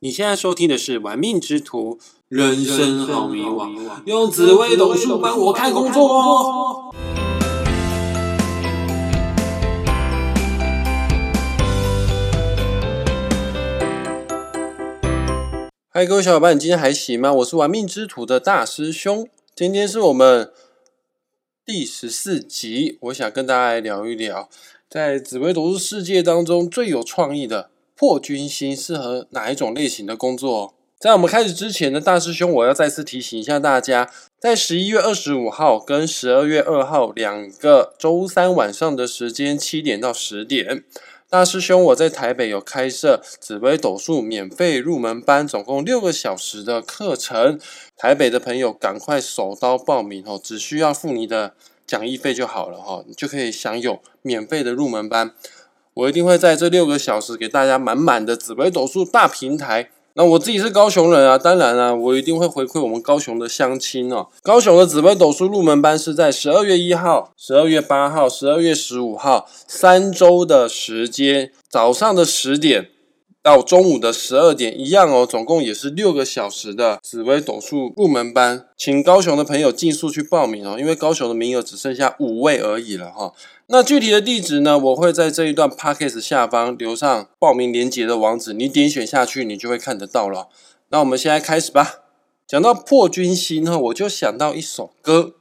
你现在收听的是《玩命之徒》，人生好迷惘，用紫微斗数帮我看工作。嗨，各位小伙伴，你今天还行吗？我是玩命之徒的大师兄，今天是我们第十四集，我想跟大家来聊一聊，在紫微斗数世界当中最有创意的破军星适合哪一种类型的工作？在我们开始之前呢，大师兄我要再次提醒一下大家，在十一月二十五号跟十二月二号两个周三晚上的时间，七点到十点。大师兄，我在台北有开设紫微斗数免费入门班，总共六个小时的课程。台北的朋友赶快手刀报名哦，只需要付你的讲义费就好了哈，你就可以享有免费的入门班。我一定会在这六个小时给大家满满的紫微斗数大平台。那我自己是高雄人啊，当然啊，我一定会回馈我们高雄的乡亲哦。高雄的紫微斗数入门班是在十二月一号、十二月八号、十二月十五号三周的时间，早上的十点到中午的十二点一样哦，总共也是六个小时的紫微斗数入门班，请高雄的朋友尽速去报名哦，因为高雄的名额只剩下五位而已了哈。那具体的地址呢？我会在这一段 podcast 下方留上报名链接的网址，你点选下去，你就会看得到了。那我们现在开始吧。讲到破军星哈，我就想到一首歌，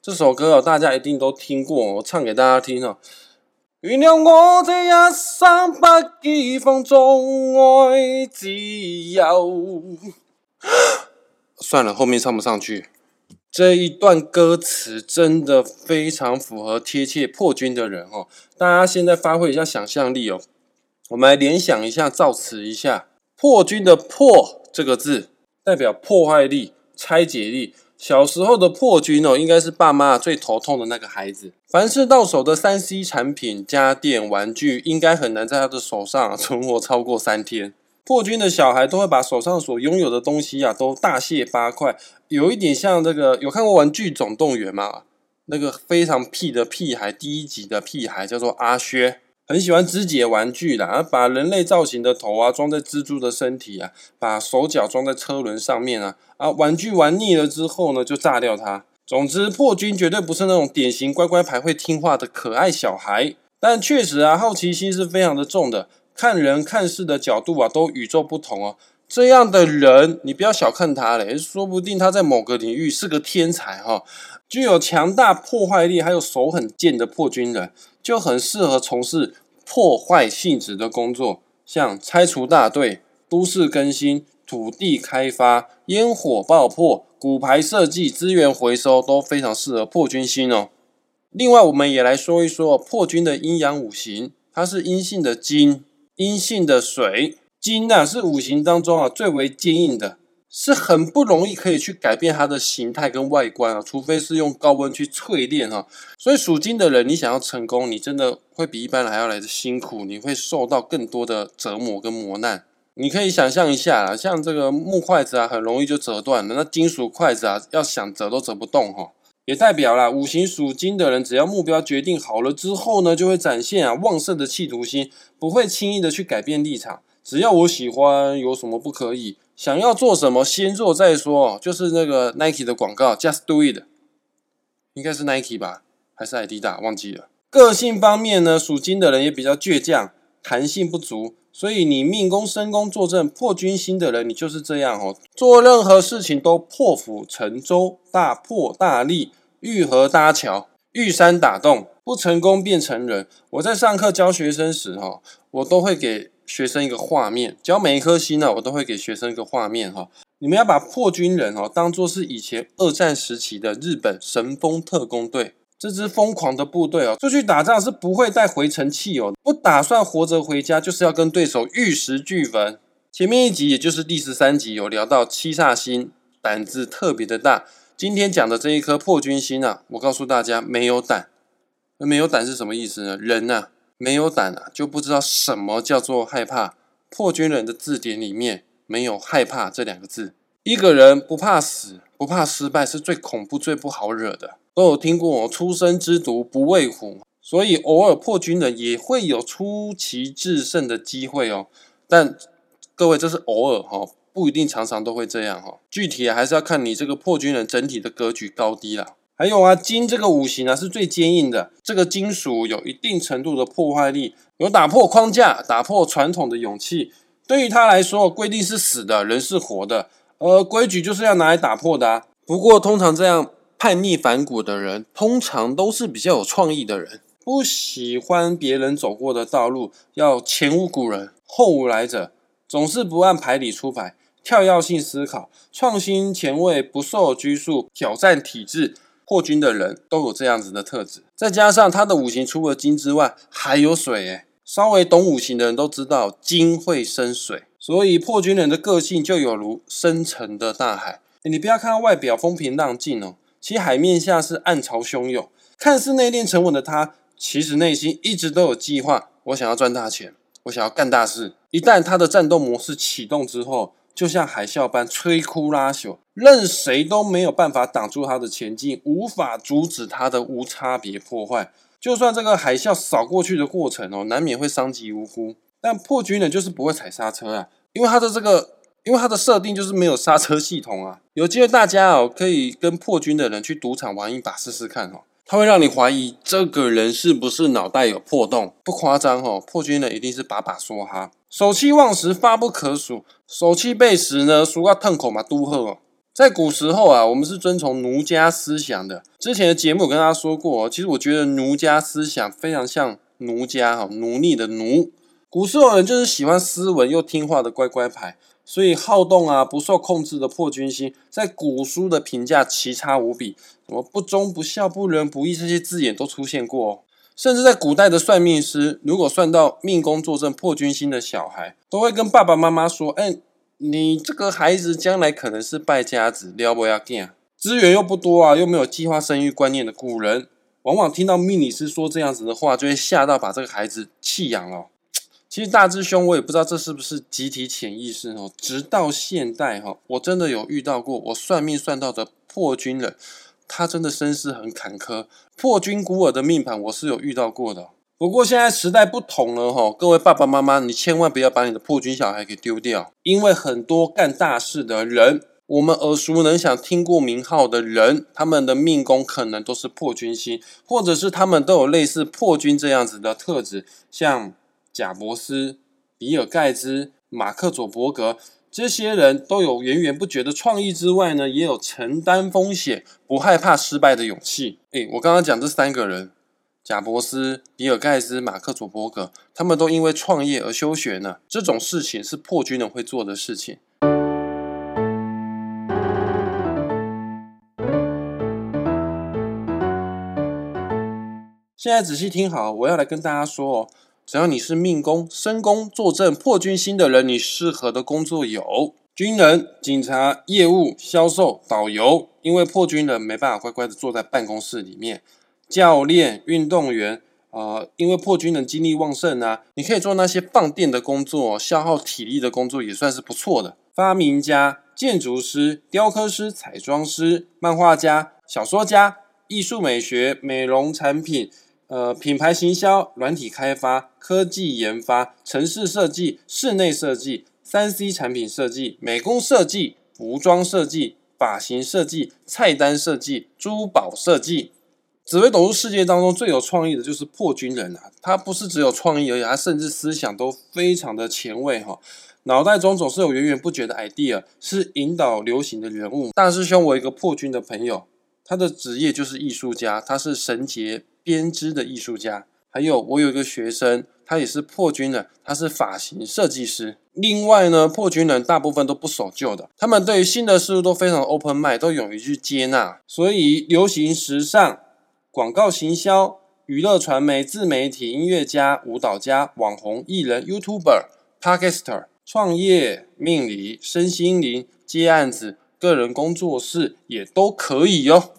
这首歌哦，大家一定都听过，我唱给大家听哦。原谅我这一生不羁放纵爱自由。算了，后面唱不上去。这一段歌词真的非常符合贴切破军的人哦，大家现在发挥一下想象力哦，我们来联想一下，造词一下，破军的破这个字代表破坏力、拆解力。小时候的破军哦，应该是爸妈最头痛的那个孩子。凡是到手的三 C 产品、家电、玩具，应该很难在他的手上存活超过三天。破军的小孩都会把手上所拥有的东西啊，都大卸八块，有一点像这个，有看过《玩具总动员》吗？那个非常屁的屁孩，第一集的屁孩叫做阿薛，很喜欢肢解玩具啦，把人类造型的头啊装在蜘蛛的身体啊，把手脚装在车轮上面啊，啊，玩具玩腻了之后呢，就炸掉它。总之，破军绝对不是那种典型乖乖牌会听话的可爱小孩，但确实啊，好奇心是非常的重的。看人看事的角度啊，都与众不同哦。这样的人，你不要小看他嘞，说不定他在某个领域是个天才哈。具有强大破坏力，还有手很贱的破军人，就很适合从事破坏性质的工作，像拆除大队、都市更新、土地开发、烟火爆破、骨牌设计、资源回收，都非常适合破军星哦。另外，我们也来说一说破军的阴阳五行，它是阴性的金。阴性的水金呐，是五行当中啊最为坚硬的，是很不容易可以去改变它的形态跟外观啊，除非是用高温去淬炼哈。所以属金的人，你想要成功，你真的会比一般人还要来的辛苦，你会受到更多的折磨跟磨难。你可以想象一下啊，像这个木筷子啊，很容易就折断了，那金属筷子啊，要想折都折不动哈。也代表了五行属金的人，只要目标决定好了之后呢，就会展现啊旺盛的企图心，不会轻易的去改变立场。只要我喜欢，有什么不可以？想要做什么，先做再说。就是那个 Nike 的广告，Just Do It，应该是 Nike 吧，还是 Adidas？忘记了。个性方面呢，属金的人也比较倔强，弹性不足。所以你命宫、身宫坐镇破军星的人，你就是这样哦。做任何事情都破釜沉舟，大破大立，遇河搭桥，遇山打洞，不成功便成仁。我在上课教学生时，哈，我都会给学生一个画面，只要每一颗星呢，我都会给学生一个画面，哈。你们要把破军人哦，当做是以前二战时期的日本神风特工队。这支疯狂的部队哦，出去打仗是不会带回程器哦，不打算活着回家，就是要跟对手玉石俱焚。前面一集，也就是第十三集，有聊到七煞星胆子特别的大。今天讲的这一颗破军星啊，我告诉大家没有胆。那没有胆是什么意思呢？人呐，没有胆啊，就不知道什么叫做害怕。破军人的字典里面没有害怕这两个字。一个人不怕死，不怕失败，是最恐怖、最不好惹的。都有听过“出生之犊不畏虎”，所以偶尔破军人也会有出奇制胜的机会哦。但各位这是偶尔哈，不一定常常都会这样哈。具体还是要看你这个破军人整体的格局高低啦。还有啊，金这个五行啊是最坚硬的，这个金属有一定程度的破坏力，有打破框架、打破传统的勇气。对于他来说，规定是死的，人是活的，而规矩就是要拿来打破的啊。不过，通常这样叛逆反骨的人，通常都是比较有创意的人，不喜欢别人走过的道路，要前无古人后无来者，总是不按牌理出牌，跳跃性思考，创新前卫，不受拘束，挑战体制。破军的人都有这样子的特质，再加上他的五行除了金之外还有水，诶稍微懂五行的人都知道金会生水，所以破军人的个性就有如深沉的大海。你不要看他外表风平浪静哦，其实海面下是暗潮汹涌。看似内敛沉稳的他，其实内心一直都有计划。我想要赚大钱，我想要干大事。一旦他的战斗模式启动之后，就像海啸般摧枯拉朽，任谁都没有办法挡住他的前进，无法阻止他的无差别破坏。就算这个海啸扫过去的过程哦，难免会伤及无辜，但破军人就是不会踩刹车啊，因为他的这个，因为他的设定就是没有刹车系统啊。有机会大家哦，可以跟破军的人去赌场玩一把试试看哦。他会让你怀疑这个人是不是脑袋有破洞，不夸张哦。破军人一定是把把梭哈，手气旺时发不可数，手气背时呢，俗话痛口嘛都喝哦。在古时候啊，我们是遵从儒家思想的。之前的节目我跟大家说过，其实我觉得儒家思想非常像奴家哈，奴隶的奴。古时候人就是喜欢斯文又听话的乖乖牌。所以好动啊，不受控制的破军星，在古书的评价奇差无比，什么不忠不孝不仁不义这些字眼都出现过。甚至在古代的算命师，如果算到命宫坐镇破军星的小孩，都会跟爸爸妈妈说：“哎，你这个孩子将来可能是败家子，了不要紧。”资源又不多啊，又没有计划生育观念的古人，往往听到命理师说这样子的话，就会吓到把这个孩子弃养了。其实大智兄，我也不知道这是不是集体潜意识哦。直到现代哈，我真的有遇到过我算命算到的破军人，他真的身世很坎坷。破军孤儿的命盘我是有遇到过的。不过现在时代不同了哈，各位爸爸妈妈，你千万不要把你的破军小孩给丢掉，因为很多干大事的人，我们耳熟能详、听过名号的人，他们的命宫可能都是破军星，或者是他们都有类似破军这样子的特质，像。贾伯斯、比尔盖茨、马克佐伯格，这些人都有源源不绝的创意之外呢，也有承担风险、不害怕失败的勇气。诶，我刚刚讲这三个人，贾伯斯、比尔盖茨、马克佐伯格，他们都因为创业而休学呢。这种事情是破军人会做的事情。现在仔细听好，我要来跟大家说哦。只要你是命宫、身宫坐镇破军星的人，你适合的工作有军人、警察、业务、销售、导游。因为破军人没办法乖乖的坐在办公室里面。教练、运动员，呃，因为破军人精力旺盛啊，你可以做那些放电的工作，消耗体力的工作也算是不错的。发明家、建筑师、雕刻师、彩妆师、漫画家、小说家、艺术美学、美容产品。呃，品牌行销、软体开发、科技研发、城市设计、室内设计、三 C 产品设计、美工设计、服装设计、发型设计、菜单设计、珠宝设计。紫薇斗数世界当中最有创意的就是破军人啊！他不是只有创意而已，他甚至思想都非常的前卫哈，脑袋中总是有源源不绝的 idea，是引导流行的人物。大师兄，我一个破军的朋友，他的职业就是艺术家，他是神杰。编织的艺术家，还有我有一个学生，他也是破军人，他是发型设计师。另外呢，破军人大部分都不守旧的，他们对于新的事物都非常 open mind，都勇于去接纳。所以，流行时尚、广告行销、娱乐传媒、自媒体、音乐家、舞蹈家、网红、艺人、YouTuber、Podcaster、创业、命理、身心灵、接案子、个人工作室也都可以哟。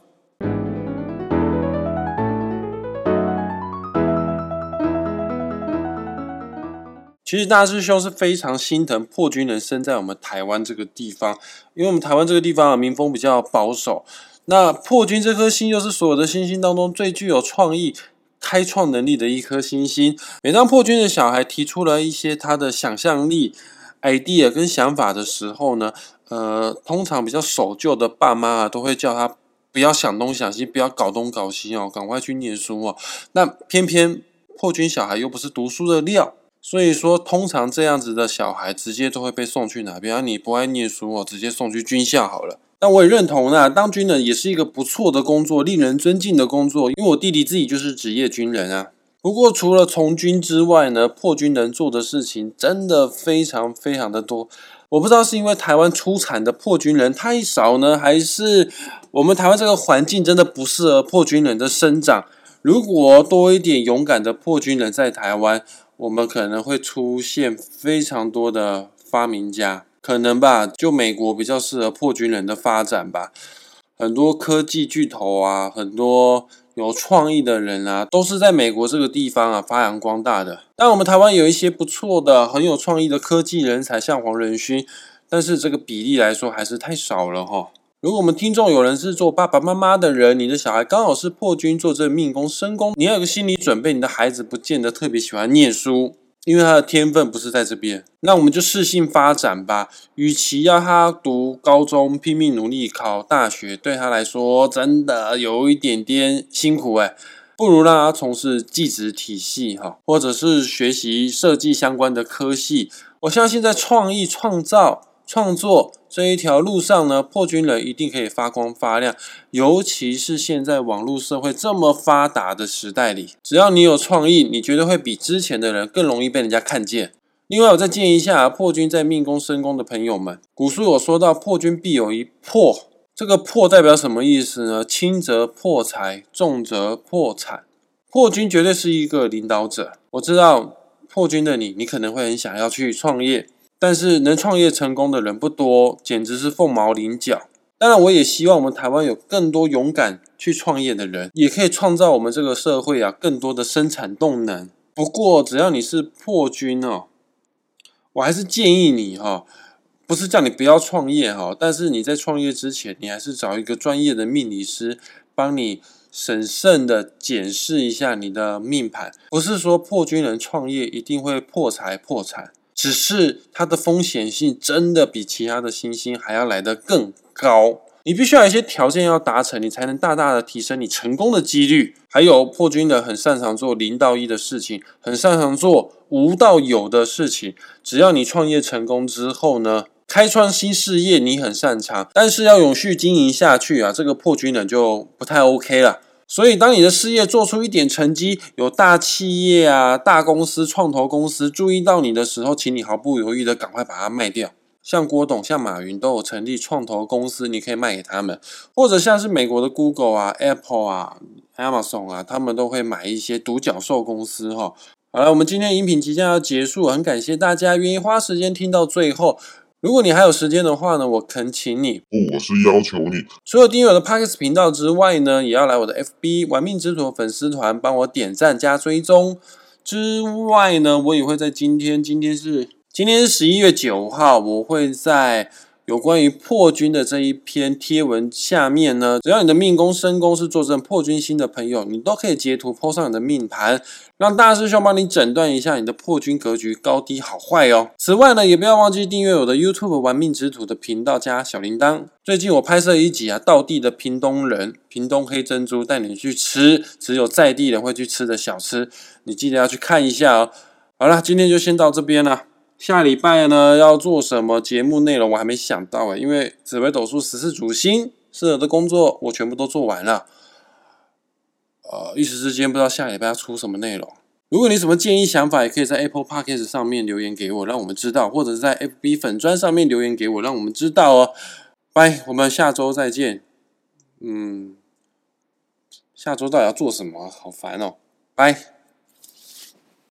其实大师兄是非常心疼破军人生在我们台湾这个地方，因为我们台湾这个地方啊民风比较保守。那破军这颗星又是所有的星星当中最具有创意、开创能力的一颗星星。每当破军的小孩提出了一些他的想象力，idea 跟想法的时候呢，呃，通常比较守旧的爸妈啊，都会叫他不要想东想西，不要搞东搞西哦，赶快去念书哦。那偏偏破军小孩又不是读书的料，所以说通常这样子的小孩直接都会被送去哪边？啊，你不爱念书哦，直接送去军校好了。那我也认同啊，当军人也是一个不错的工作，令人尊敬的工作，因为我弟弟自己就是职业军人啊。不过，除了从军之外呢，破军能做的事情真的非常非常的多。我不知道是因为台湾出产的破军人太少呢，还是我们台湾这个环境真的不适合破军人的生长。如果多一点勇敢的破军人在台湾，我们可能会出现非常多的发明家，可能吧？就美国比较适合破军人的发展吧，很多科技巨头啊，很多。有创意的人啊，都是在美国这个地方啊发扬光大的。但我们台湾有一些不错的、很有创意的科技人才，像黄仁勋，但是这个比例来说还是太少了哈。如果我们听众有人是做爸爸妈妈的人，你的小孩刚好是破军做这命宫身宫，你要有个心理准备，你的孩子不见得特别喜欢念书。因为他的天分不是在这边，那我们就适性发展吧。与其要他读高中拼命努力考大学，对他来说真的有一点点辛苦诶不如让他从事技职体系哈，或者是学习设计相关的科系。我相信在创意创造。创作这一条路上呢，破军人一定可以发光发亮。尤其是现在网络社会这么发达的时代里，只要你有创意，你绝对会比之前的人更容易被人家看见。另外，我再建议一下破军在命宫生宫的朋友们，古书有说到破军必有一破，这个破代表什么意思呢？轻则破财，重则破产。破军绝对是一个领导者。我知道破军的你，你可能会很想要去创业。但是能创业成功的人不多，简直是凤毛麟角。当然，我也希望我们台湾有更多勇敢去创业的人，也可以创造我们这个社会啊更多的生产动能。不过，只要你是破军哦，我还是建议你哈，不是叫你不要创业哈，但是你在创业之前，你还是找一个专业的命理师帮你审慎的检视一下你的命盘。不是说破军人创业一定会破财破产。只是它的风险性真的比其他的星星还要来得更高，你必须要有一些条件要达成，你才能大大的提升你成功的几率。还有破军的很擅长做零到一的事情，很擅长做无到有的事情。只要你创业成功之后呢，开创新事业你很擅长，但是要永续经营下去啊，这个破军人就不太 OK 了。所以，当你的事业做出一点成绩，有大企业啊、大公司、创投公司注意到你的时候，请你毫不犹豫的赶快把它卖掉。像郭董、像马云都有成立创投公司，你可以卖给他们；或者像是美国的 Google 啊、Apple 啊、Amazon 啊，他们都会买一些独角兽公司哈。好了，我们今天饮品即将要结束，很感谢大家愿意花时间听到最后。如果你还有时间的话呢，我恳请你，不，我是要求你，除了订阅我的 Parkes 频道之外呢，也要来我的 FB 玩命之徒粉丝团帮我点赞加追踪。之外呢，我也会在今天，今天是今天是十一月九号，我会在。有关于破军的这一篇贴文下面呢，只要你的命宫、身宫是坐镇破军星的朋友，你都可以截图 po 上你的命盘，让大师兄帮你诊断一下你的破军格局高低好坏哦。此外呢，也不要忘记订阅我的 YouTube 玩命之徒的频道加小铃铛。最近我拍摄一集啊，道地的屏东人，屏东黑珍珠，带你去吃只有在地人会去吃的小吃，你记得要去看一下哦。好了，今天就先到这边了。下礼拜呢要做什么节目内容我还没想到诶，因为紫微斗数十四主星适合的工作我全部都做完了，呃，一时之间不知道下礼拜要出什么内容。如果你什么建议想法，也可以在 Apple Podcast 上面留言给我，让我们知道，或者是在 FB 粉砖上面留言给我，让我们知道哦。拜，我们下周再见。嗯，下周到底要做什么？好烦哦。拜。